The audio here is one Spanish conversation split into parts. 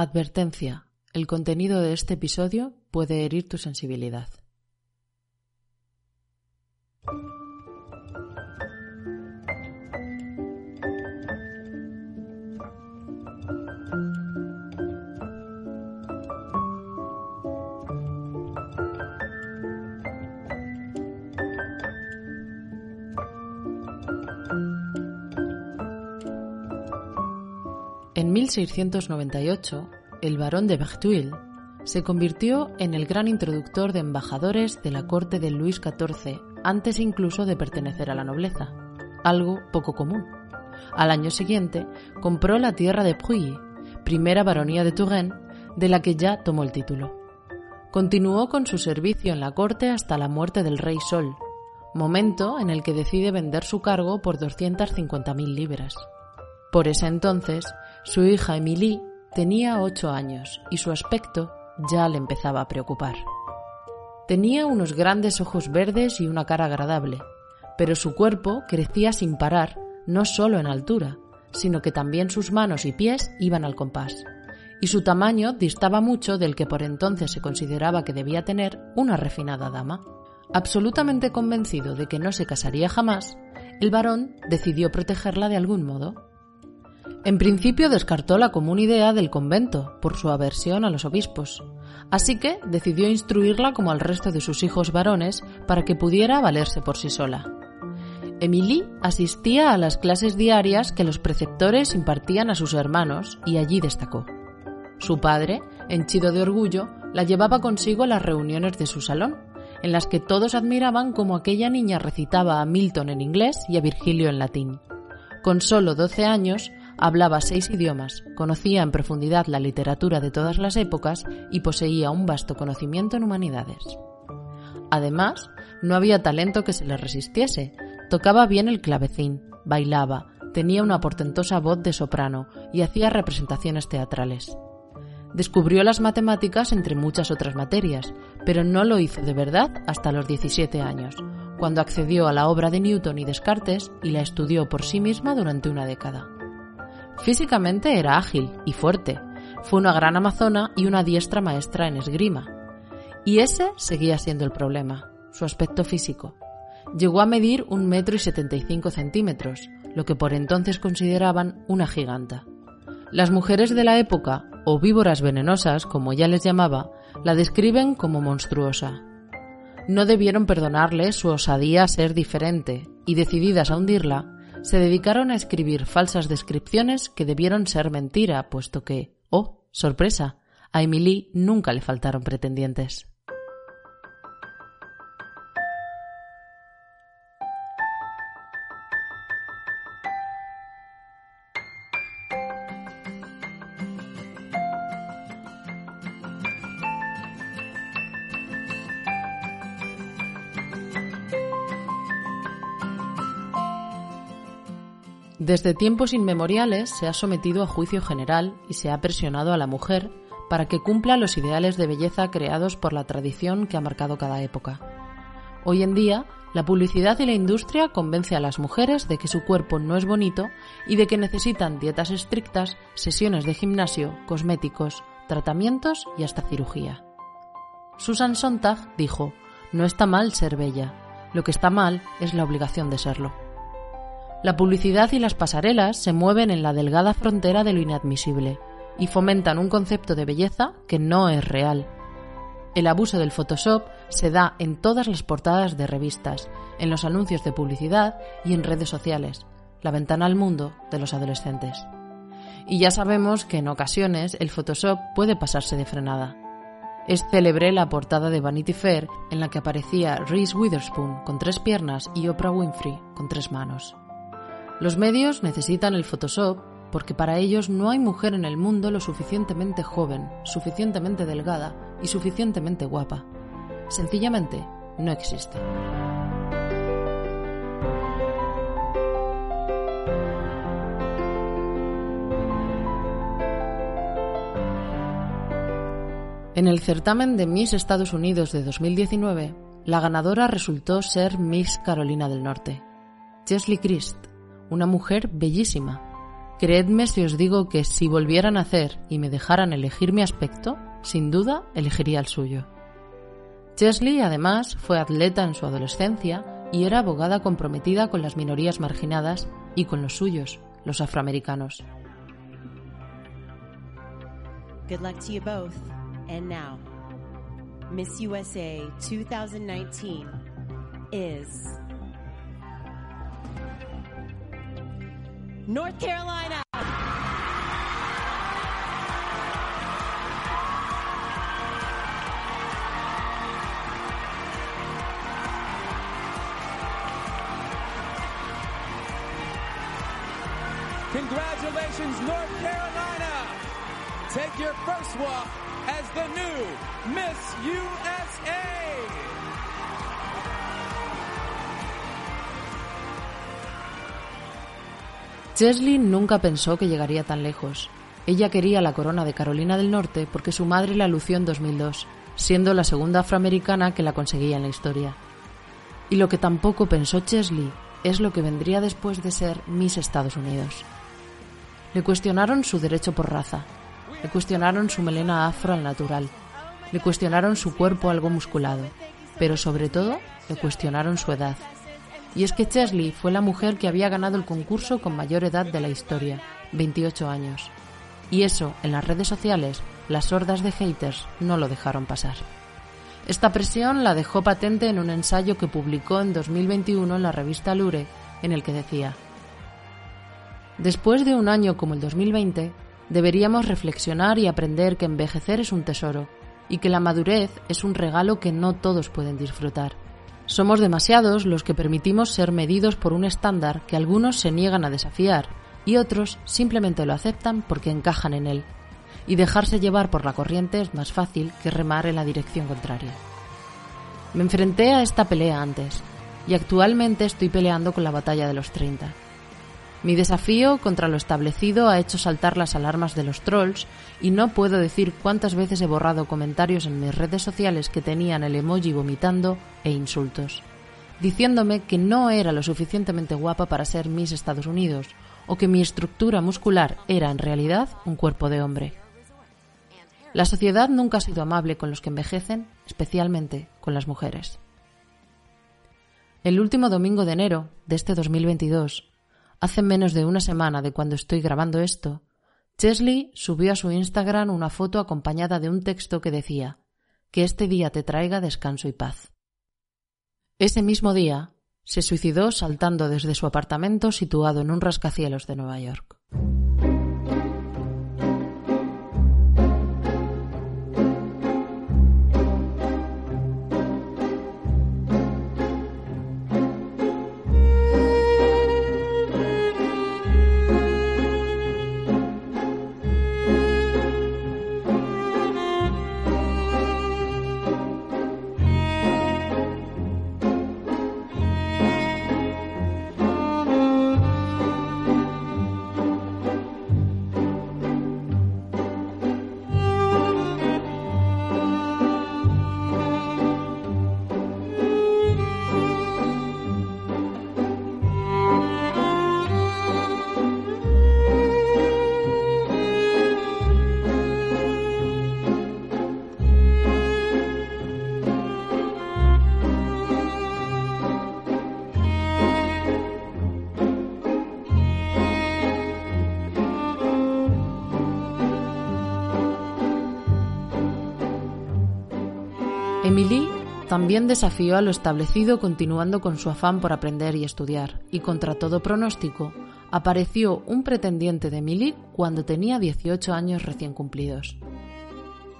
Advertencia. El contenido de este episodio puede herir tu sensibilidad. 1698, el barón de Berthuil se convirtió en el gran introductor de embajadores de la corte de Luis XIV antes incluso de pertenecer a la nobleza, algo poco común. Al año siguiente compró la tierra de Pruy, primera baronía de Touraine, de la que ya tomó el título. Continuó con su servicio en la corte hasta la muerte del rey Sol, momento en el que decide vender su cargo por 250.000 libras. Por ese entonces, su hija Emilie tenía ocho años y su aspecto ya le empezaba a preocupar. Tenía unos grandes ojos verdes y una cara agradable, pero su cuerpo crecía sin parar, no solo en altura, sino que también sus manos y pies iban al compás, y su tamaño distaba mucho del que por entonces se consideraba que debía tener una refinada dama. Absolutamente convencido de que no se casaría jamás, el varón decidió protegerla de algún modo. En principio descartó la común idea del convento por su aversión a los obispos, así que decidió instruirla como al resto de sus hijos varones para que pudiera valerse por sí sola. Emilie asistía a las clases diarias que los preceptores impartían a sus hermanos y allí destacó. Su padre, henchido de orgullo, la llevaba consigo a las reuniones de su salón, en las que todos admiraban cómo aquella niña recitaba a Milton en inglés y a Virgilio en latín. Con solo doce años, Hablaba seis idiomas, conocía en profundidad la literatura de todas las épocas y poseía un vasto conocimiento en humanidades. Además, no había talento que se le resistiese. Tocaba bien el clavecín, bailaba, tenía una portentosa voz de soprano y hacía representaciones teatrales. Descubrió las matemáticas entre muchas otras materias, pero no lo hizo de verdad hasta los 17 años, cuando accedió a la obra de Newton y Descartes y la estudió por sí misma durante una década. Físicamente era ágil y fuerte. Fue una gran amazona y una diestra maestra en esgrima. Y ese seguía siendo el problema, su aspecto físico. Llegó a medir un metro y setenta y cinco centímetros, lo que por entonces consideraban una giganta. Las mujeres de la época, o víboras venenosas, como ella les llamaba, la describen como monstruosa. No debieron perdonarle su osadía a ser diferente, y decididas a hundirla, se dedicaron a escribir falsas descripciones que debieron ser mentira, puesto que, oh, sorpresa, a Emily nunca le faltaron pretendientes. Desde tiempos inmemoriales se ha sometido a juicio general y se ha presionado a la mujer para que cumpla los ideales de belleza creados por la tradición que ha marcado cada época. Hoy en día, la publicidad y la industria convence a las mujeres de que su cuerpo no es bonito y de que necesitan dietas estrictas, sesiones de gimnasio, cosméticos, tratamientos y hasta cirugía. Susan Sontag dijo, no está mal ser bella, lo que está mal es la obligación de serlo. La publicidad y las pasarelas se mueven en la delgada frontera de lo inadmisible y fomentan un concepto de belleza que no es real. El abuso del Photoshop se da en todas las portadas de revistas, en los anuncios de publicidad y en redes sociales, la ventana al mundo de los adolescentes. Y ya sabemos que en ocasiones el Photoshop puede pasarse de frenada. Es célebre la portada de Vanity Fair en la que aparecía Reese Witherspoon con tres piernas y Oprah Winfrey con tres manos. Los medios necesitan el Photoshop porque para ellos no hay mujer en el mundo lo suficientemente joven, suficientemente delgada y suficientemente guapa. Sencillamente no existe. En el certamen de Miss Estados Unidos de 2019, la ganadora resultó ser Miss Carolina del Norte, Chesley Christ, una mujer bellísima. Creedme si os digo que si volvieran a hacer y me dejaran elegir mi aspecto, sin duda elegiría el suyo. Chesley, además, fue atleta en su adolescencia y era abogada comprometida con las minorías marginadas y con los suyos, los afroamericanos. Good luck to you both. And now, Miss USA 2019 is North Carolina. Chesley nunca pensó que llegaría tan lejos. Ella quería la corona de Carolina del Norte porque su madre la lució en 2002, siendo la segunda afroamericana que la conseguía en la historia. Y lo que tampoco pensó Chesley es lo que vendría después de ser Miss Estados Unidos. Le cuestionaron su derecho por raza, le cuestionaron su melena afro al natural, le cuestionaron su cuerpo algo musculado, pero sobre todo le cuestionaron su edad. Y es que Chesley fue la mujer que había ganado el concurso con mayor edad de la historia, 28 años. Y eso, en las redes sociales, las hordas de haters no lo dejaron pasar. Esta presión la dejó patente en un ensayo que publicó en 2021 en la revista Lure, en el que decía, Después de un año como el 2020, deberíamos reflexionar y aprender que envejecer es un tesoro y que la madurez es un regalo que no todos pueden disfrutar. Somos demasiados los que permitimos ser medidos por un estándar que algunos se niegan a desafiar y otros simplemente lo aceptan porque encajan en él. Y dejarse llevar por la corriente es más fácil que remar en la dirección contraria. Me enfrenté a esta pelea antes y actualmente estoy peleando con la batalla de los 30 mi desafío contra lo establecido ha hecho saltar las alarmas de los trolls y no puedo decir cuántas veces he borrado comentarios en mis redes sociales que tenían el emoji vomitando e insultos, diciéndome que no era lo suficientemente guapa para ser Miss Estados Unidos o que mi estructura muscular era en realidad un cuerpo de hombre. La sociedad nunca ha sido amable con los que envejecen, especialmente con las mujeres. El último domingo de enero de este 2022 Hace menos de una semana de cuando estoy grabando esto, Chesley subió a su Instagram una foto acompañada de un texto que decía que este día te traiga descanso y paz. Ese mismo día, se suicidó saltando desde su apartamento situado en un rascacielos de Nueva York. También desafió a lo establecido continuando con su afán por aprender y estudiar, y contra todo pronóstico, apareció un pretendiente de Emily cuando tenía 18 años recién cumplidos.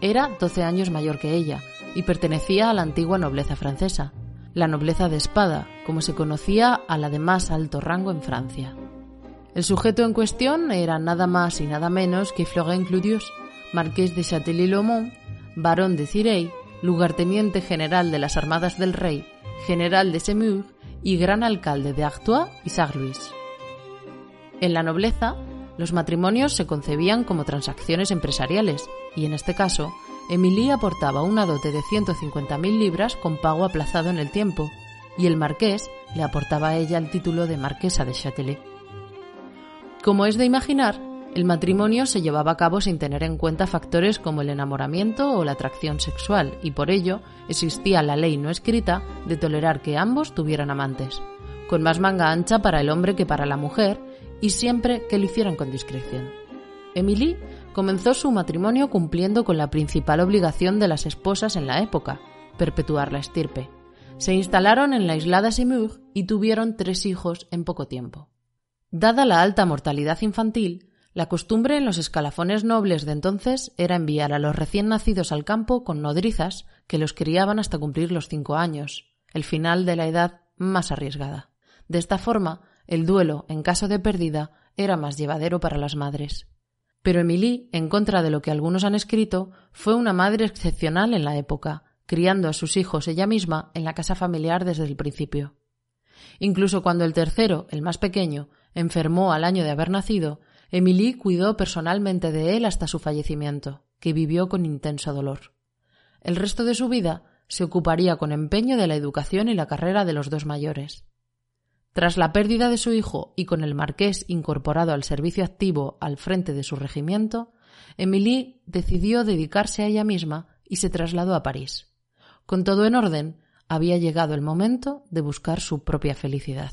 Era 12 años mayor que ella y pertenecía a la antigua nobleza francesa, la nobleza de espada, como se conocía a la de más alto rango en Francia. El sujeto en cuestión era nada más y nada menos que Florent Clodius, marqués de Châtelly-le-Mont, barón de Cirey lugarteniente general de las Armadas del Rey, general de Semur y gran alcalde de Artois y Sarluis. En la nobleza, los matrimonios se concebían como transacciones empresariales y en este caso, Emilie aportaba una dote de 150.000 libras con pago aplazado en el tiempo y el marqués le aportaba a ella el título de marquesa de Châtelet. Como es de imaginar, el matrimonio se llevaba a cabo sin tener en cuenta factores como el enamoramiento o la atracción sexual, y por ello existía la ley no escrita de tolerar que ambos tuvieran amantes, con más manga ancha para el hombre que para la mujer, y siempre que lo hicieran con discreción. Emily comenzó su matrimonio cumpliendo con la principal obligación de las esposas en la época, perpetuar la estirpe. Se instalaron en la aislada Simur y tuvieron tres hijos en poco tiempo. Dada la alta mortalidad infantil, la costumbre en los escalafones nobles de entonces era enviar a los recién nacidos al campo con nodrizas que los criaban hasta cumplir los cinco años, el final de la edad más arriesgada. De esta forma, el duelo, en caso de pérdida, era más llevadero para las madres. Pero Emilie, en contra de lo que algunos han escrito, fue una madre excepcional en la época, criando a sus hijos ella misma en la casa familiar desde el principio. Incluso cuando el tercero, el más pequeño, enfermó al año de haber nacido, Emilie cuidó personalmente de él hasta su fallecimiento, que vivió con intenso dolor. El resto de su vida se ocuparía con empeño de la educación y la carrera de los dos mayores. Tras la pérdida de su hijo y con el marqués incorporado al servicio activo al frente de su regimiento, Emilie decidió dedicarse a ella misma y se trasladó a París. Con todo en orden, había llegado el momento de buscar su propia felicidad.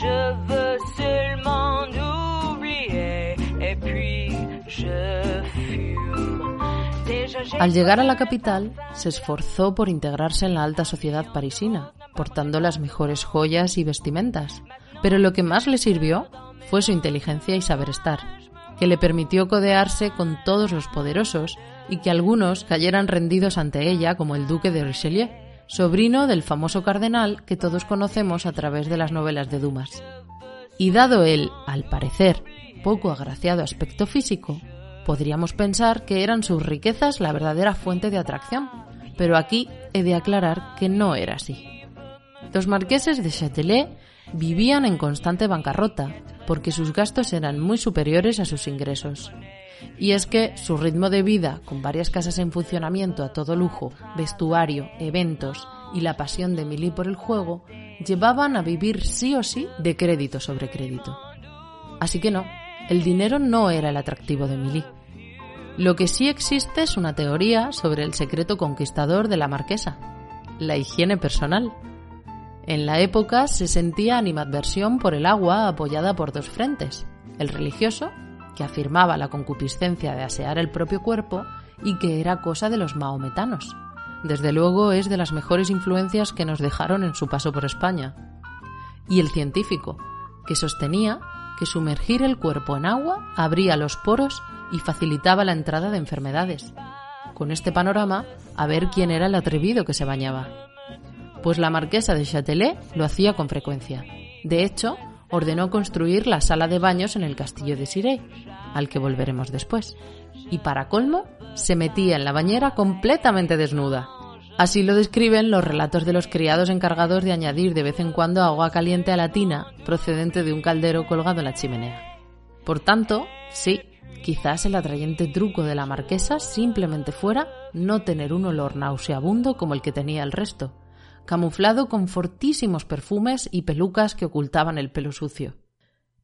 je veux seulement oublier et puis je fume. Déjà j'ai Al llegar a la capital, se esforzó por integrarse en la alta sociedad parisina, portando las mejores joyas y vestimentas. Pero lo que más le sirvió fue su inteligencia y saber estar, que le permitió codearse con todos los poderosos y que algunos cayeran rendidos ante ella, como el duque de Richelieu, sobrino del famoso cardenal que todos conocemos a través de las novelas de Dumas. Y dado el, al parecer, poco agraciado aspecto físico, podríamos pensar que eran sus riquezas la verdadera fuente de atracción, pero aquí he de aclarar que no era así. Los marqueses de Châtelet vivían en constante bancarrota porque sus gastos eran muy superiores a sus ingresos. Y es que su ritmo de vida, con varias casas en funcionamiento a todo lujo, vestuario, eventos y la pasión de Milly por el juego, llevaban a vivir sí o sí de crédito sobre crédito. Así que no, el dinero no era el atractivo de Milly. Lo que sí existe es una teoría sobre el secreto conquistador de la marquesa, la higiene personal. En la época se sentía animadversión por el agua apoyada por dos frentes, el religioso, que afirmaba la concupiscencia de asear el propio cuerpo y que era cosa de los maometanos. Desde luego es de las mejores influencias que nos dejaron en su paso por España. Y el científico, que sostenía que sumergir el cuerpo en agua abría los poros y facilitaba la entrada de enfermedades. Con este panorama, a ver quién era el atrevido que se bañaba. Pues la marquesa de Châtelet lo hacía con frecuencia. De hecho, ordenó construir la sala de baños en el castillo de Sirey, al que volveremos después. Y para colmo, se metía en la bañera completamente desnuda. Así lo describen los relatos de los criados encargados de añadir de vez en cuando agua caliente a la tina procedente de un caldero colgado en la chimenea. Por tanto, sí, quizás el atrayente truco de la marquesa simplemente fuera no tener un olor nauseabundo como el que tenía el resto, camuflado con fortísimos perfumes y pelucas que ocultaban el pelo sucio.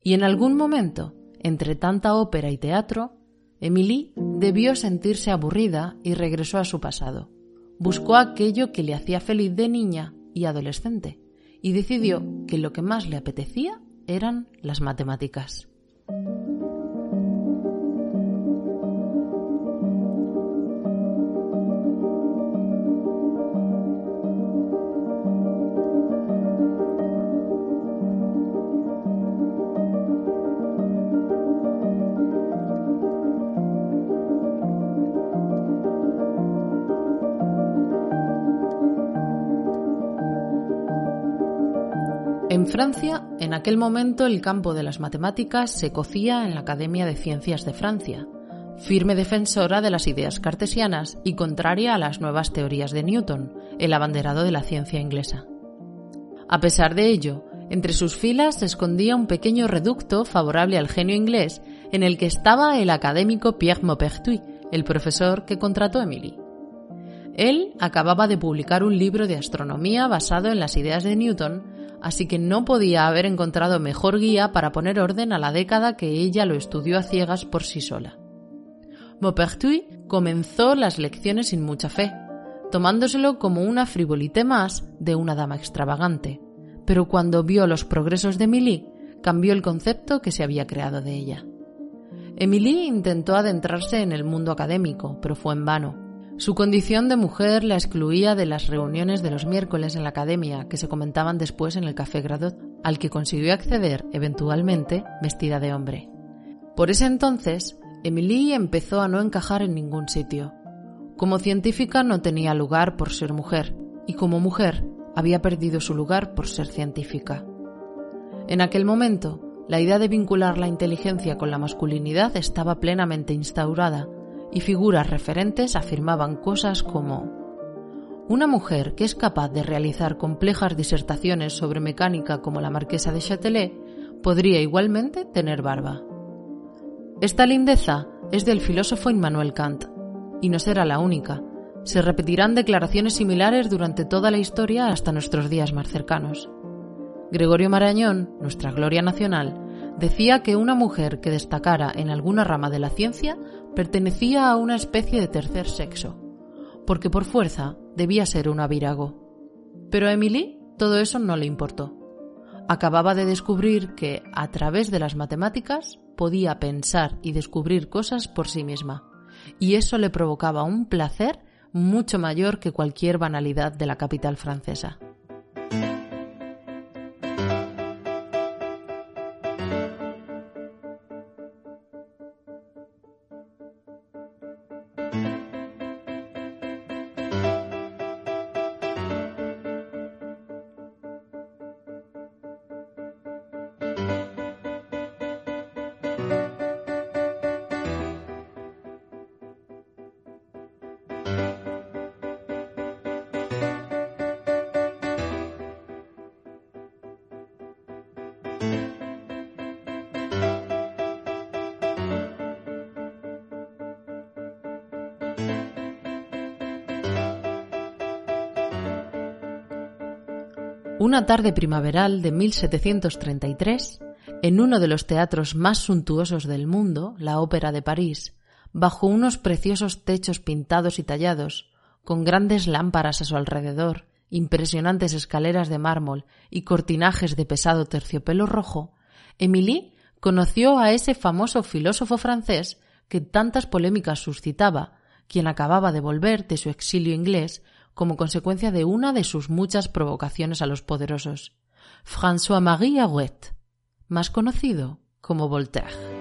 Y en algún momento, entre tanta ópera y teatro, Emily debió sentirse aburrida y regresó a su pasado. Buscó aquello que le hacía feliz de niña y adolescente y decidió que lo que más le apetecía eran las matemáticas. Francia, en aquel momento el campo de las matemáticas se cocía en la Academia de Ciencias de Francia, firme defensora de las ideas cartesianas y contraria a las nuevas teorías de Newton, el abanderado de la ciencia inglesa. A pesar de ello, entre sus filas se escondía un pequeño reducto favorable al genio inglés en el que estaba el académico Pierre Maupertuis, el profesor que contrató Emily. Él acababa de publicar un libro de astronomía basado en las ideas de Newton, así que no podía haber encontrado mejor guía para poner orden a la década que ella lo estudió a ciegas por sí sola. Maupertuis comenzó las lecciones sin mucha fe, tomándoselo como una frivolité más de una dama extravagante, pero cuando vio los progresos de Emily, cambió el concepto que se había creado de ella. Emily intentó adentrarse en el mundo académico, pero fue en vano. Su condición de mujer la excluía de las reuniones de los miércoles en la academia que se comentaban después en el Café Gradot, al que consiguió acceder eventualmente vestida de hombre. Por ese entonces, Emily empezó a no encajar en ningún sitio. Como científica no tenía lugar por ser mujer, y como mujer había perdido su lugar por ser científica. En aquel momento, la idea de vincular la inteligencia con la masculinidad estaba plenamente instaurada y figuras referentes afirmaban cosas como una mujer que es capaz de realizar complejas disertaciones sobre mecánica como la marquesa de Châtelet podría igualmente tener barba. Esta lindeza es del filósofo Immanuel Kant, y no será la única. Se repetirán declaraciones similares durante toda la historia hasta nuestros días más cercanos. Gregorio Marañón, nuestra gloria nacional, decía que una mujer que destacara en alguna rama de la ciencia pertenecía a una especie de tercer sexo, porque por fuerza debía ser una virago. Pero a Emily todo eso no le importó. Acababa de descubrir que, a través de las matemáticas, podía pensar y descubrir cosas por sí misma, y eso le provocaba un placer mucho mayor que cualquier banalidad de la capital francesa. Una tarde primaveral de 1733, en uno de los teatros más suntuosos del mundo, la Ópera de París, bajo unos preciosos techos pintados y tallados, con grandes lámparas a su alrededor, impresionantes escaleras de mármol y cortinajes de pesado terciopelo rojo, Émilie conoció a ese famoso filósofo francés que tantas polémicas suscitaba, quien acababa de volver de su exilio inglés como consecuencia de una de sus muchas provocaciones a los poderosos, François-Marie Arouet, más conocido como Voltaire.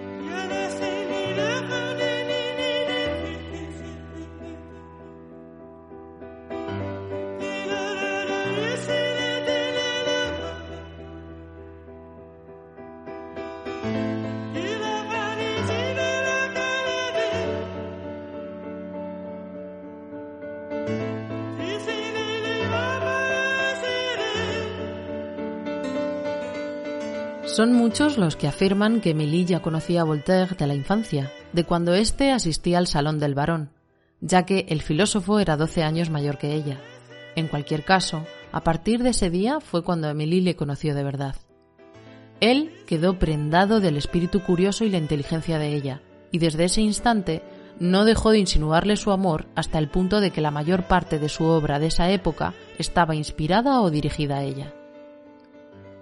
Son muchos los que afirman que ya conocía a Voltaire de la infancia, de cuando éste asistía al Salón del Barón, ya que el filósofo era 12 años mayor que ella. En cualquier caso, a partir de ese día fue cuando Emily le conoció de verdad. Él quedó prendado del espíritu curioso y la inteligencia de ella, y desde ese instante no dejó de insinuarle su amor hasta el punto de que la mayor parte de su obra de esa época estaba inspirada o dirigida a ella.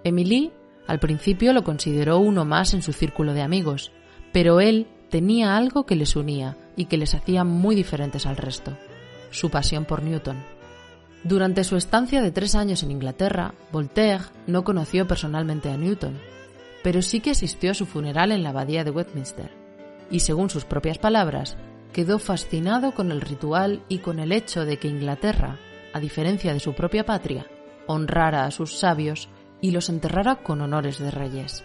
Emily al principio lo consideró uno más en su círculo de amigos, pero él tenía algo que les unía y que les hacía muy diferentes al resto, su pasión por Newton. Durante su estancia de tres años en Inglaterra, Voltaire no conoció personalmente a Newton, pero sí que asistió a su funeral en la abadía de Westminster, y según sus propias palabras, quedó fascinado con el ritual y con el hecho de que Inglaterra, a diferencia de su propia patria, honrara a sus sabios y los enterrara con honores de reyes.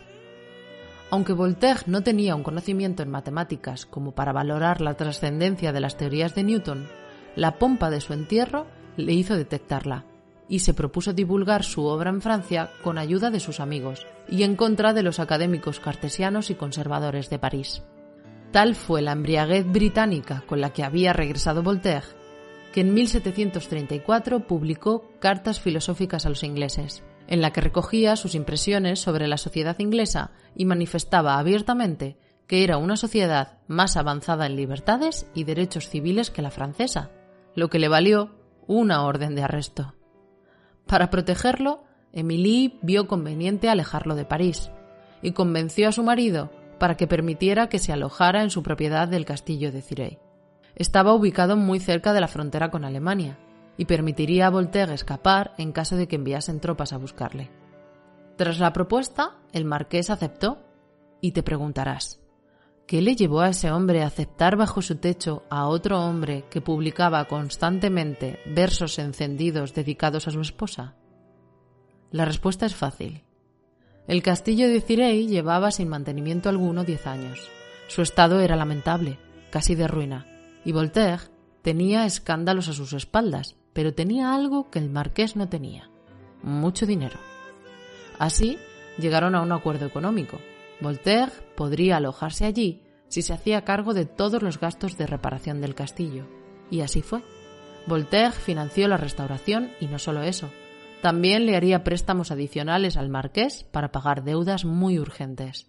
Aunque Voltaire no tenía un conocimiento en matemáticas como para valorar la trascendencia de las teorías de Newton, la pompa de su entierro le hizo detectarla y se propuso divulgar su obra en Francia con ayuda de sus amigos y en contra de los académicos cartesianos y conservadores de París. Tal fue la embriaguez británica con la que había regresado Voltaire, que en 1734 publicó Cartas filosóficas a los ingleses, en la que recogía sus impresiones sobre la sociedad inglesa y manifestaba abiertamente que era una sociedad más avanzada en libertades y derechos civiles que la francesa, lo que le valió una orden de arresto. Para protegerlo, Émilie vio conveniente alejarlo de París y convenció a su marido para que permitiera que se alojara en su propiedad del castillo de Cirey. Estaba ubicado muy cerca de la frontera con Alemania y permitiría a Voltaire escapar en caso de que enviasen tropas a buscarle. Tras la propuesta, el marqués aceptó y te preguntarás, ¿qué le llevó a ese hombre a aceptar bajo su techo a otro hombre que publicaba constantemente versos encendidos dedicados a su esposa? La respuesta es fácil. El castillo de Cirey llevaba sin mantenimiento alguno diez años. Su estado era lamentable, casi de ruina, y Voltaire tenía escándalos a sus espaldas, pero tenía algo que el marqués no tenía, mucho dinero. Así llegaron a un acuerdo económico. Voltaire podría alojarse allí si se hacía cargo de todos los gastos de reparación del castillo. Y así fue. Voltaire financió la restauración y no solo eso, también le haría préstamos adicionales al marqués para pagar deudas muy urgentes.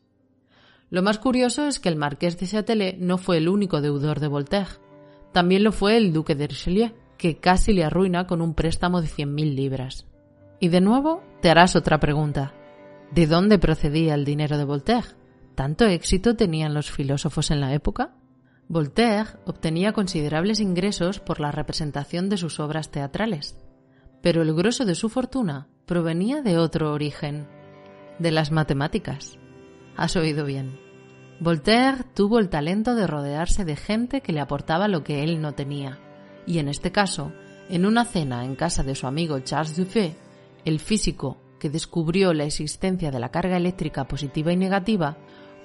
Lo más curioso es que el marqués de Châtelet no fue el único deudor de Voltaire. También lo fue el duque de Richelieu, que casi le arruina con un préstamo de 100.000 libras. Y de nuevo te harás otra pregunta. ¿De dónde procedía el dinero de Voltaire? ¿Tanto éxito tenían los filósofos en la época? Voltaire obtenía considerables ingresos por la representación de sus obras teatrales pero el grosso de su fortuna provenía de otro origen, de las matemáticas. Has oído bien. Voltaire tuvo el talento de rodearse de gente que le aportaba lo que él no tenía, y en este caso, en una cena en casa de su amigo Charles Dufay, el físico que descubrió la existencia de la carga eléctrica positiva y negativa,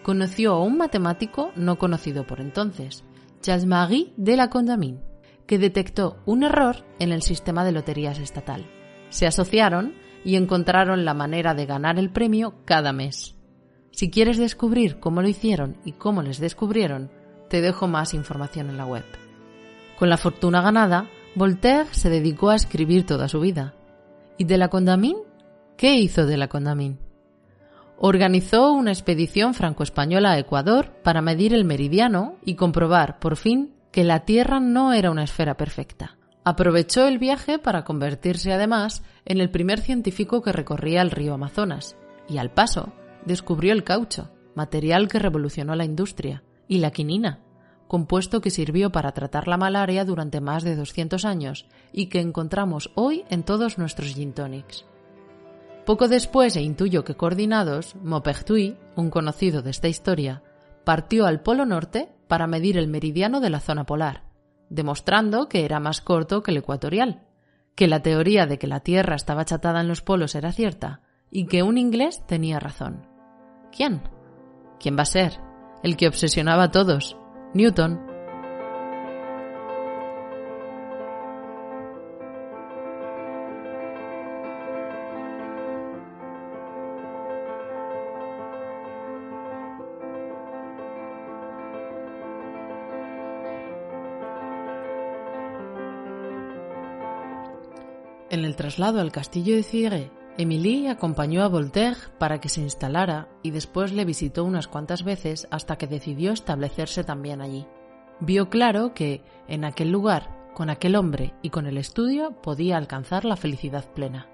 conoció a un matemático no conocido por entonces, Charles-Marie de la Condamine que detectó un error en el sistema de loterías estatal. Se asociaron y encontraron la manera de ganar el premio cada mes. Si quieres descubrir cómo lo hicieron y cómo les descubrieron, te dejo más información en la web. Con la fortuna ganada, Voltaire se dedicó a escribir toda su vida. ¿Y de la Condamine? ¿Qué hizo de la Condamine? Organizó una expedición franco-española a Ecuador para medir el meridiano y comprobar, por fin, que la Tierra no era una esfera perfecta. Aprovechó el viaje para convertirse además en el primer científico que recorría el río Amazonas y al paso descubrió el caucho, material que revolucionó la industria, y la quinina, compuesto que sirvió para tratar la malaria durante más de 200 años y que encontramos hoy en todos nuestros gin tonics. Poco después, e intuyo que coordinados, Maupertuis, un conocido de esta historia, partió al Polo Norte para medir el meridiano de la zona polar, demostrando que era más corto que el ecuatorial, que la teoría de que la Tierra estaba achatada en los polos era cierta y que un inglés tenía razón. ¿Quién? ¿Quién va a ser? El que obsesionaba a todos, Newton. En el traslado al castillo de Cire, Émilie acompañó a Voltaire para que se instalara y después le visitó unas cuantas veces hasta que decidió establecerse también allí. Vio claro que, en aquel lugar, con aquel hombre y con el estudio, podía alcanzar la felicidad plena.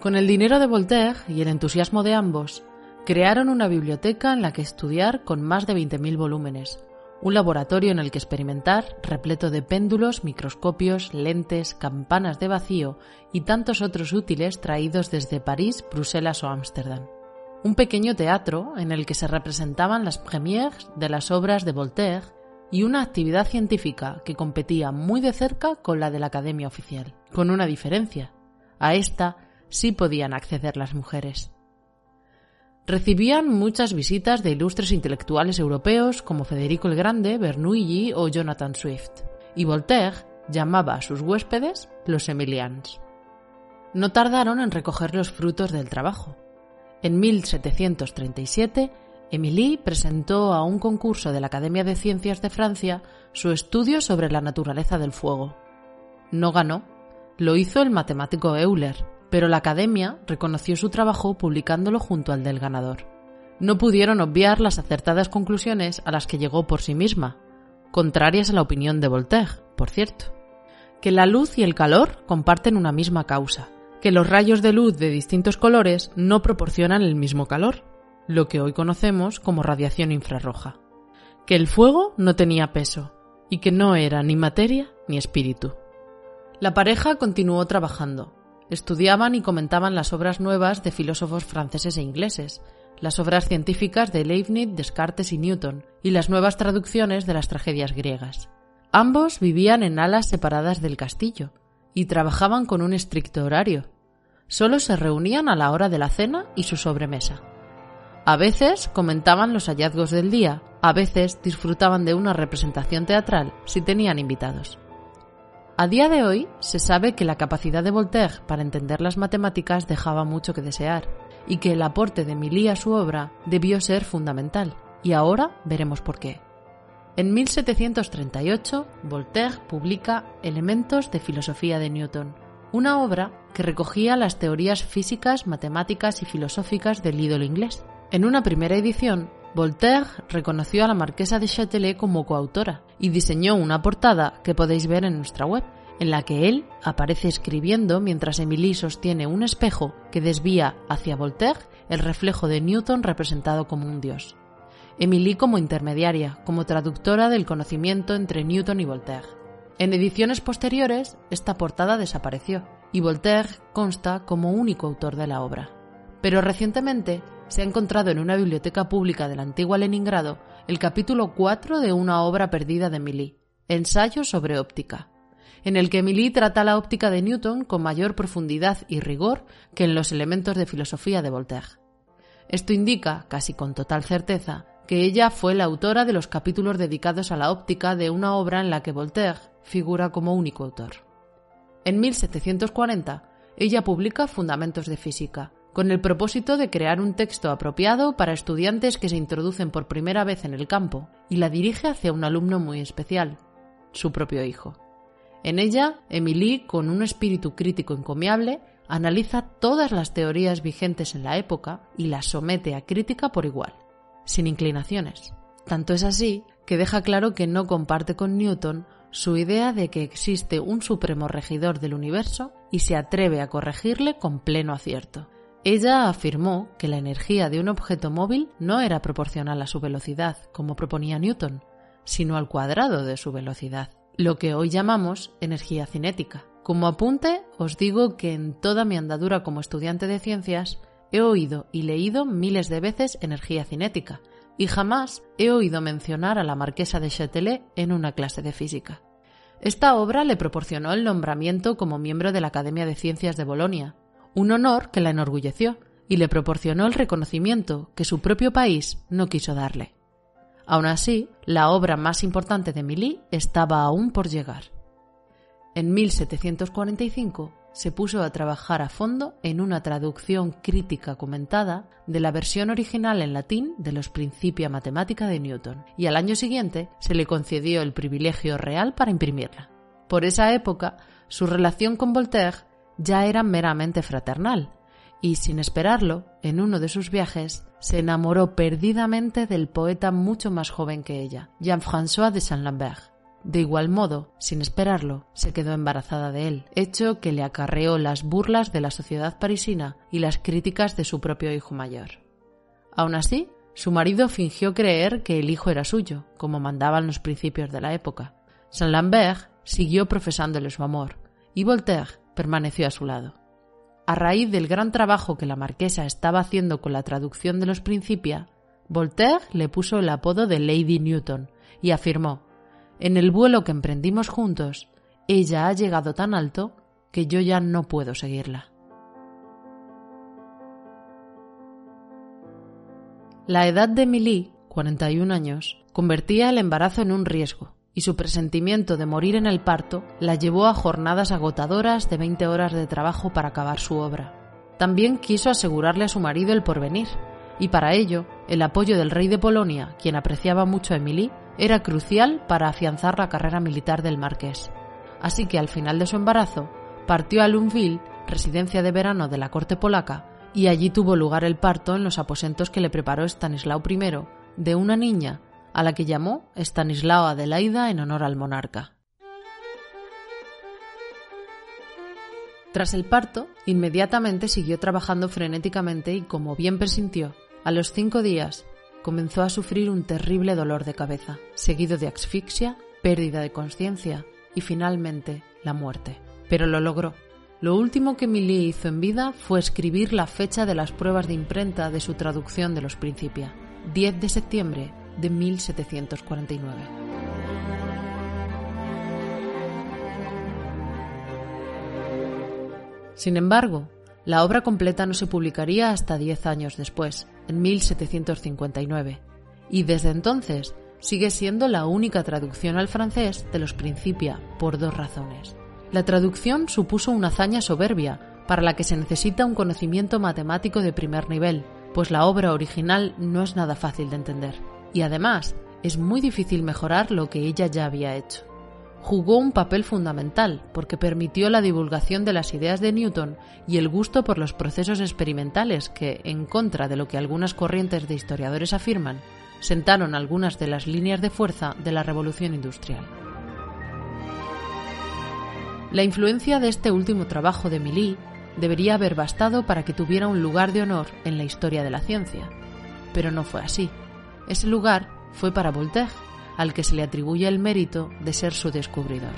Con el dinero de Voltaire y el entusiasmo de ambos, crearon una biblioteca en la que estudiar con más de 20.000 volúmenes, un laboratorio en el que experimentar, repleto de péndulos, microscopios, lentes, campanas de vacío y tantos otros útiles traídos desde París, Bruselas o Ámsterdam. Un pequeño teatro en el que se representaban las premières de las obras de Voltaire y una actividad científica que competía muy de cerca con la de la Academia Oficial, con una diferencia. A esta sí podían acceder las mujeres. Recibían muchas visitas de ilustres intelectuales europeos como Federico el Grande, Bernoulli o Jonathan Swift, y Voltaire llamaba a sus huéspedes los Emilians. No tardaron en recoger los frutos del trabajo. En 1737, Émilie presentó a un concurso de la Academia de Ciencias de Francia su estudio sobre la naturaleza del fuego. No ganó, lo hizo el matemático Euler, pero la Academia reconoció su trabajo publicándolo junto al del ganador. No pudieron obviar las acertadas conclusiones a las que llegó por sí misma, contrarias a la opinión de Voltaire, por cierto. Que la luz y el calor comparten una misma causa, que los rayos de luz de distintos colores no proporcionan el mismo calor, lo que hoy conocemos como radiación infrarroja, que el fuego no tenía peso y que no era ni materia ni espíritu. La pareja continuó trabajando, Estudiaban y comentaban las obras nuevas de filósofos franceses e ingleses, las obras científicas de Leibniz, Descartes y Newton, y las nuevas traducciones de las tragedias griegas. Ambos vivían en alas separadas del castillo, y trabajaban con un estricto horario. Solo se reunían a la hora de la cena y su sobremesa. A veces comentaban los hallazgos del día, a veces disfrutaban de una representación teatral si tenían invitados. A día de hoy se sabe que la capacidad de Voltaire para entender las matemáticas dejaba mucho que desear y que el aporte de Milly a su obra debió ser fundamental, y ahora veremos por qué. En 1738, Voltaire publica Elementos de Filosofía de Newton, una obra que recogía las teorías físicas, matemáticas y filosóficas del ídolo inglés. En una primera edición, Voltaire reconoció a la marquesa de Châtelet como coautora y diseñó una portada que podéis ver en nuestra web, en la que él aparece escribiendo mientras Emily sostiene un espejo que desvía hacia Voltaire el reflejo de Newton representado como un dios. Emily como intermediaria, como traductora del conocimiento entre Newton y Voltaire. En ediciones posteriores, esta portada desapareció y Voltaire consta como único autor de la obra. Pero recientemente se ha encontrado en una biblioteca pública de la antigua Leningrado el capítulo 4 de una obra perdida de Milly, Ensayo sobre óptica, en el que Milly trata la óptica de Newton con mayor profundidad y rigor que en los elementos de filosofía de Voltaire. Esto indica, casi con total certeza, que ella fue la autora de los capítulos dedicados a la óptica de una obra en la que Voltaire figura como único autor. En 1740, ella publica Fundamentos de Física, con el propósito de crear un texto apropiado para estudiantes que se introducen por primera vez en el campo, y la dirige hacia un alumno muy especial, su propio hijo. En ella, Emily, con un espíritu crítico encomiable, analiza todas las teorías vigentes en la época y las somete a crítica por igual, sin inclinaciones. Tanto es así que deja claro que no comparte con Newton su idea de que existe un supremo regidor del universo y se atreve a corregirle con pleno acierto. Ella afirmó que la energía de un objeto móvil no era proporcional a su velocidad, como proponía Newton, sino al cuadrado de su velocidad, lo que hoy llamamos energía cinética. Como apunte, os digo que en toda mi andadura como estudiante de ciencias he oído y leído miles de veces energía cinética, y jamás he oído mencionar a la marquesa de Châtelet en una clase de física. Esta obra le proporcionó el nombramiento como miembro de la Academia de Ciencias de Bolonia, un honor que la enorgulleció y le proporcionó el reconocimiento que su propio país no quiso darle. Aún así, la obra más importante de Milly estaba aún por llegar. En 1745 se puso a trabajar a fondo en una traducción crítica comentada de la versión original en latín de los Principia Mathematica de Newton, y al año siguiente se le concedió el privilegio real para imprimirla. Por esa época, su relación con Voltaire ya era meramente fraternal, y sin esperarlo, en uno de sus viajes, se enamoró perdidamente del poeta mucho más joven que ella, Jean-François de Saint-Lambert. De igual modo, sin esperarlo, se quedó embarazada de él, hecho que le acarreó las burlas de la sociedad parisina y las críticas de su propio hijo mayor. Aun así, su marido fingió creer que el hijo era suyo, como mandaban los principios de la época. Saint-Lambert siguió profesándole su amor, y Voltaire permaneció a su lado. A raíz del gran trabajo que la marquesa estaba haciendo con la traducción de los Principia, Voltaire le puso el apodo de Lady Newton y afirmó En el vuelo que emprendimos juntos, ella ha llegado tan alto que yo ya no puedo seguirla. La edad de Emily, 41 años, convertía el embarazo en un riesgo, y su presentimiento de morir en el parto la llevó a jornadas agotadoras de 20 horas de trabajo para acabar su obra. También quiso asegurarle a su marido el porvenir, y para ello el apoyo del rey de Polonia, quien apreciaba mucho a Emily, era crucial para afianzar la carrera militar del marqués. Así que al final de su embarazo, partió a Lunville, residencia de verano de la corte polaca, y allí tuvo lugar el parto en los aposentos que le preparó Stanislao I de una niña a la que llamó Stanislao Adelaida en honor al monarca. Tras el parto, inmediatamente siguió trabajando frenéticamente y, como bien presintió, a los cinco días comenzó a sufrir un terrible dolor de cabeza, seguido de asfixia, pérdida de conciencia y finalmente la muerte. Pero lo logró. Lo último que Milly hizo en vida fue escribir la fecha de las pruebas de imprenta de su traducción de los Principia, 10 de septiembre de 1749. Sin embargo, la obra completa no se publicaría hasta diez años después, en 1759, y desde entonces sigue siendo la única traducción al francés de los Principia por dos razones. La traducción supuso una hazaña soberbia, para la que se necesita un conocimiento matemático de primer nivel, pues la obra original no es nada fácil de entender y además es muy difícil mejorar lo que ella ya había hecho. Jugó un papel fundamental porque permitió la divulgación de las ideas de Newton y el gusto por los procesos experimentales que, en contra de lo que algunas corrientes de historiadores afirman, sentaron algunas de las líneas de fuerza de la revolución industrial. La influencia de este último trabajo de Milly debería haber bastado para que tuviera un lugar de honor en la historia de la ciencia, pero no fue así. Ese lugar fue para Voltaire, al que se le atribuye el mérito de ser su descubridor.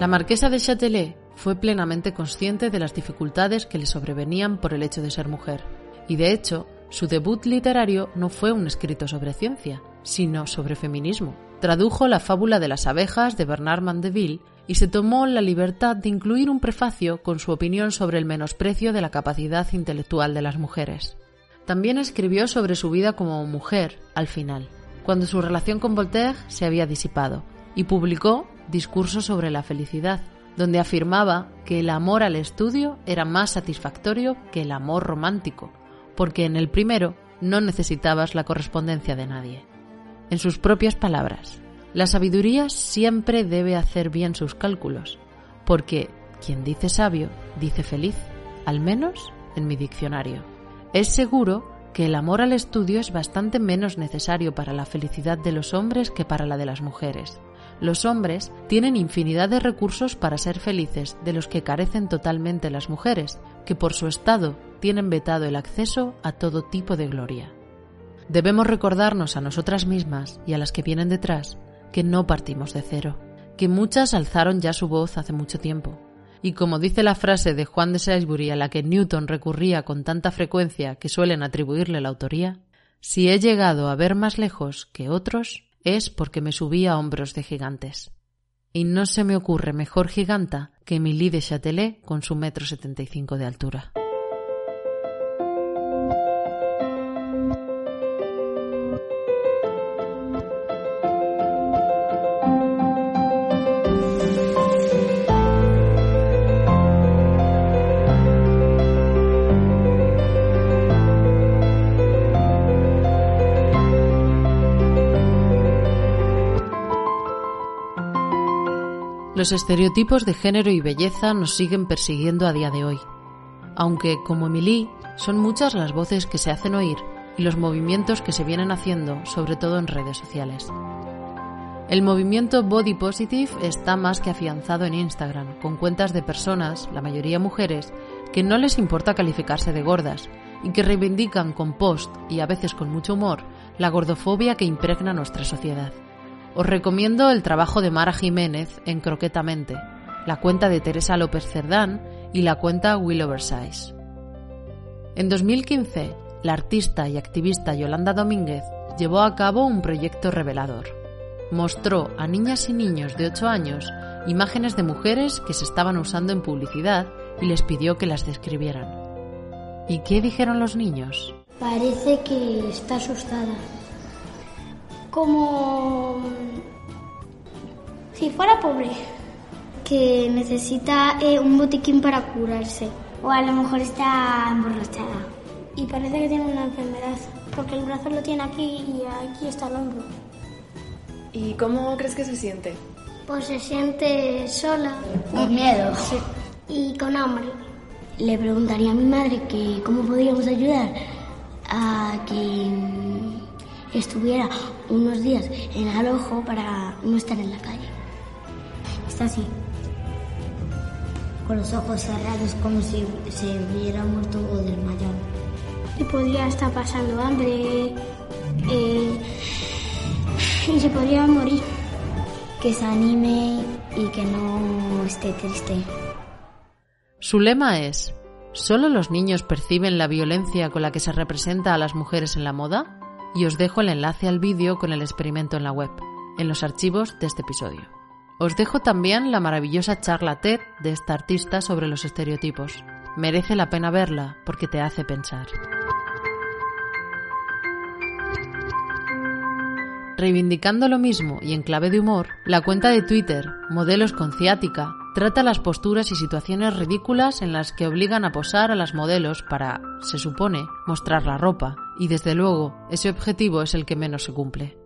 La marquesa de Châtelet fue plenamente consciente de las dificultades que le sobrevenían por el hecho de ser mujer, y de hecho, su debut literario no fue un escrito sobre ciencia, sino sobre feminismo. Tradujo la fábula de las abejas de Bernard Mandeville y se tomó la libertad de incluir un prefacio con su opinión sobre el menosprecio de la capacidad intelectual de las mujeres. También escribió sobre su vida como mujer al final, cuando su relación con Voltaire se había disipado, y publicó Discursos sobre la felicidad, donde afirmaba que el amor al estudio era más satisfactorio que el amor romántico, porque en el primero no necesitabas la correspondencia de nadie en sus propias palabras. La sabiduría siempre debe hacer bien sus cálculos, porque quien dice sabio, dice feliz, al menos en mi diccionario. Es seguro que el amor al estudio es bastante menos necesario para la felicidad de los hombres que para la de las mujeres. Los hombres tienen infinidad de recursos para ser felices de los que carecen totalmente las mujeres, que por su estado tienen vetado el acceso a todo tipo de gloria. Debemos recordarnos a nosotras mismas y a las que vienen detrás que no partimos de cero, que muchas alzaron ya su voz hace mucho tiempo. Y como dice la frase de Juan de Salisbury a la que Newton recurría con tanta frecuencia que suelen atribuirle la autoría, si he llegado a ver más lejos que otros es porque me subí a hombros de gigantes. Y no se me ocurre mejor giganta que Emilie de Châtelet con su metro setenta y cinco de altura. Los estereotipos de género y belleza nos siguen persiguiendo a día de hoy, aunque, como Emily, son muchas las voces que se hacen oír y los movimientos que se vienen haciendo, sobre todo en redes sociales. El movimiento Body Positive está más que afianzado en Instagram, con cuentas de personas, la mayoría mujeres, que no les importa calificarse de gordas y que reivindican con post y a veces con mucho humor la gordofobia que impregna nuestra sociedad. Os recomiendo el trabajo de Mara Jiménez en Croquetamente, la cuenta de Teresa López Cerdán y la cuenta Will Oversize. En 2015, la artista y activista Yolanda Domínguez llevó a cabo un proyecto revelador. mostró a niñas y niños de 8 años imágenes de mujeres que se estaban usando en publicidad y les pidió que las describieran. ¿Y qué dijeron los niños? Parece que está asustada. Como si fuera pobre. Que necesita eh, un botiquín para curarse. O a lo mejor está emborrachada. Y parece que tiene una enfermedad. Porque el brazo lo tiene aquí y aquí está el hombro. ¿Y cómo crees que se siente? Pues se siente sola. Con miedo. Sí. Y con hambre. Le preguntaría a mi madre que cómo podríamos ayudar a que mm, estuviera unos días en alojo para no estar en la calle. Está así. Con los ojos cerrados como si se hubiera muerto o desmayado. Y podría estar pasando hambre. eh, y se podría morir. Que se anime y que no esté triste. Su lema es, ¿solo los niños perciben la violencia con la que se representa a las mujeres en la moda? Y os dejo el enlace al vídeo con el experimento en la web, en los archivos de este episodio. Os dejo también la maravillosa charla TED de esta artista sobre los estereotipos. Merece la pena verla porque te hace pensar. Reivindicando lo mismo y en clave de humor, la cuenta de Twitter, Modelos con Ciática, trata las posturas y situaciones ridículas en las que obligan a posar a las modelos para, se supone, mostrar la ropa, y desde luego, ese objetivo es el que menos se cumple.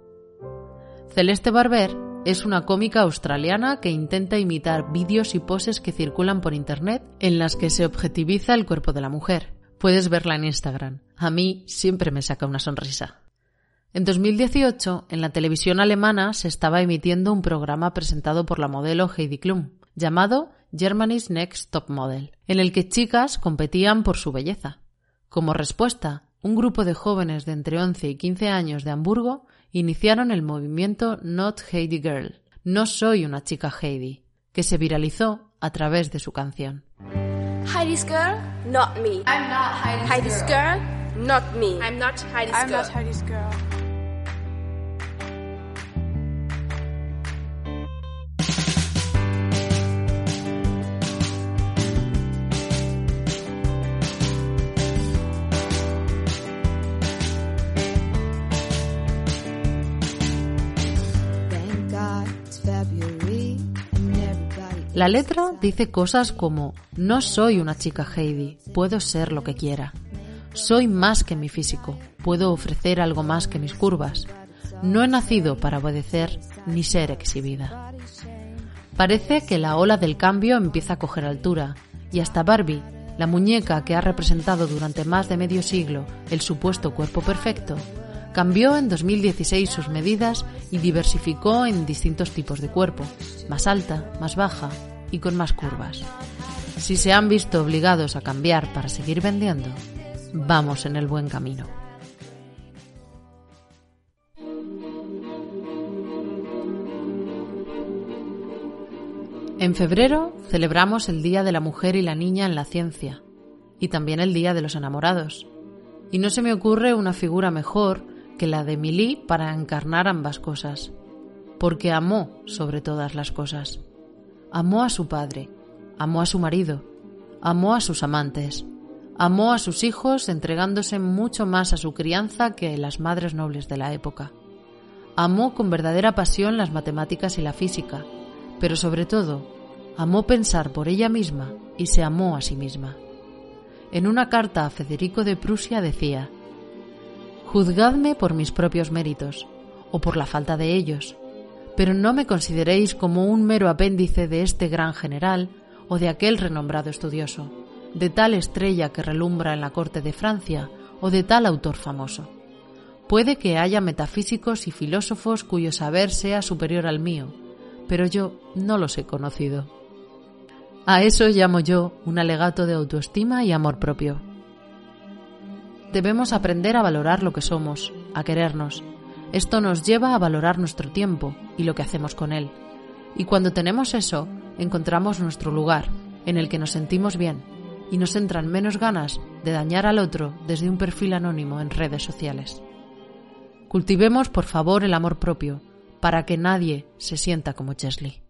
Celeste Barber es una cómica australiana que intenta imitar vídeos y poses que circulan por internet en las que se objetiviza el cuerpo de la mujer. Puedes verla en Instagram. A mí siempre me saca una sonrisa. En 2018, en la televisión alemana se estaba emitiendo un programa presentado por la modelo Heidi Klum, llamado Germany's Next Top Model, en el que chicas competían por su belleza. Como respuesta, un grupo de jóvenes de entre 11 y 15 años de Hamburgo iniciaron el movimiento Not Heidi Girl, No soy una chica Heidi, que se viralizó a través de su canción. Heidi's girl, not me. I'm not Heidi's, Heidi's girl. girl, not me. I'm not Heidi's I'm girl. not Heidi's girl. La letra dice cosas como No soy una chica Heidi, puedo ser lo que quiera. Soy más que mi físico, puedo ofrecer algo más que mis curvas. No he nacido para obedecer ni ser exhibida. Parece que la ola del cambio empieza a coger altura y hasta Barbie, la muñeca que ha representado durante más de medio siglo el supuesto cuerpo perfecto, cambió en 2016 sus medidas y diversificó en distintos tipos de cuerpo, más alta, más baja y con más curvas. Si se han visto obligados a cambiar para seguir vendiendo, vamos en el buen camino. En febrero celebramos el Día de la Mujer y la Niña en la Ciencia y también el Día de los Enamorados. Y no se me ocurre una figura mejor que la de Milly para encarnar ambas cosas, porque amó sobre todas las cosas. Amó a su padre, amó a su marido, amó a sus amantes, amó a sus hijos entregándose mucho más a su crianza que las madres nobles de la época. Amó con verdadera pasión las matemáticas y la física, pero sobre todo, amó pensar por ella misma y se amó a sí misma. En una carta a Federico de Prusia decía, Juzgadme por mis propios méritos, o por la falta de ellos, pero no me consideréis como un mero apéndice de este gran general o de aquel renombrado estudioso, de tal estrella que relumbra en la corte de Francia o de tal autor famoso. Puede que haya metafísicos y filósofos cuyo saber sea superior al mío, pero yo no los he conocido. A eso llamo yo un alegato de autoestima y amor propio. Debemos aprender a valorar lo que somos, a querernos. Esto nos lleva a valorar nuestro tiempo y lo que hacemos con él. Y cuando tenemos eso, encontramos nuestro lugar, en el que nos sentimos bien, y nos entran menos ganas de dañar al otro desde un perfil anónimo en redes sociales. Cultivemos, por favor, el amor propio, para que nadie se sienta como Chesley.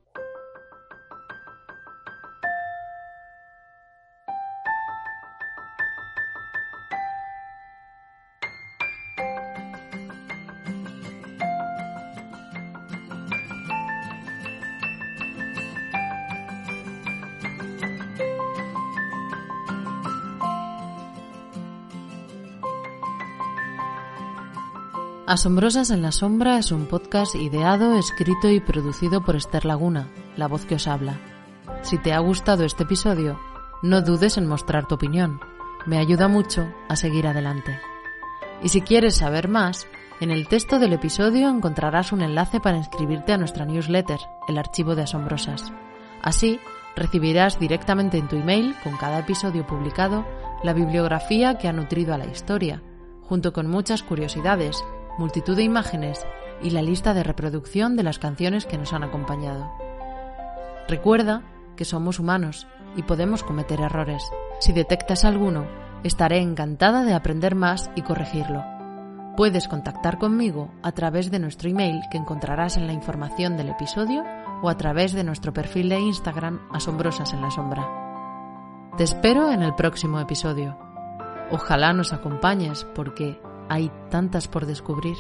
Asombrosas en la Sombra es un podcast ideado, escrito y producido por Esther Laguna, la voz que os habla. Si te ha gustado este episodio, no dudes en mostrar tu opinión. Me ayuda mucho a seguir adelante. Y si quieres saber más, en el texto del episodio encontrarás un enlace para inscribirte a nuestra newsletter, el archivo de Asombrosas. Así, recibirás directamente en tu email, con cada episodio publicado, la bibliografía que ha nutrido a la historia, junto con muchas curiosidades multitud de imágenes y la lista de reproducción de las canciones que nos han acompañado. Recuerda que somos humanos y podemos cometer errores. Si detectas alguno, estaré encantada de aprender más y corregirlo. Puedes contactar conmigo a través de nuestro email que encontrarás en la información del episodio o a través de nuestro perfil de Instagram Asombrosas en la Sombra. Te espero en el próximo episodio. Ojalá nos acompañes porque hay tantas por descubrir.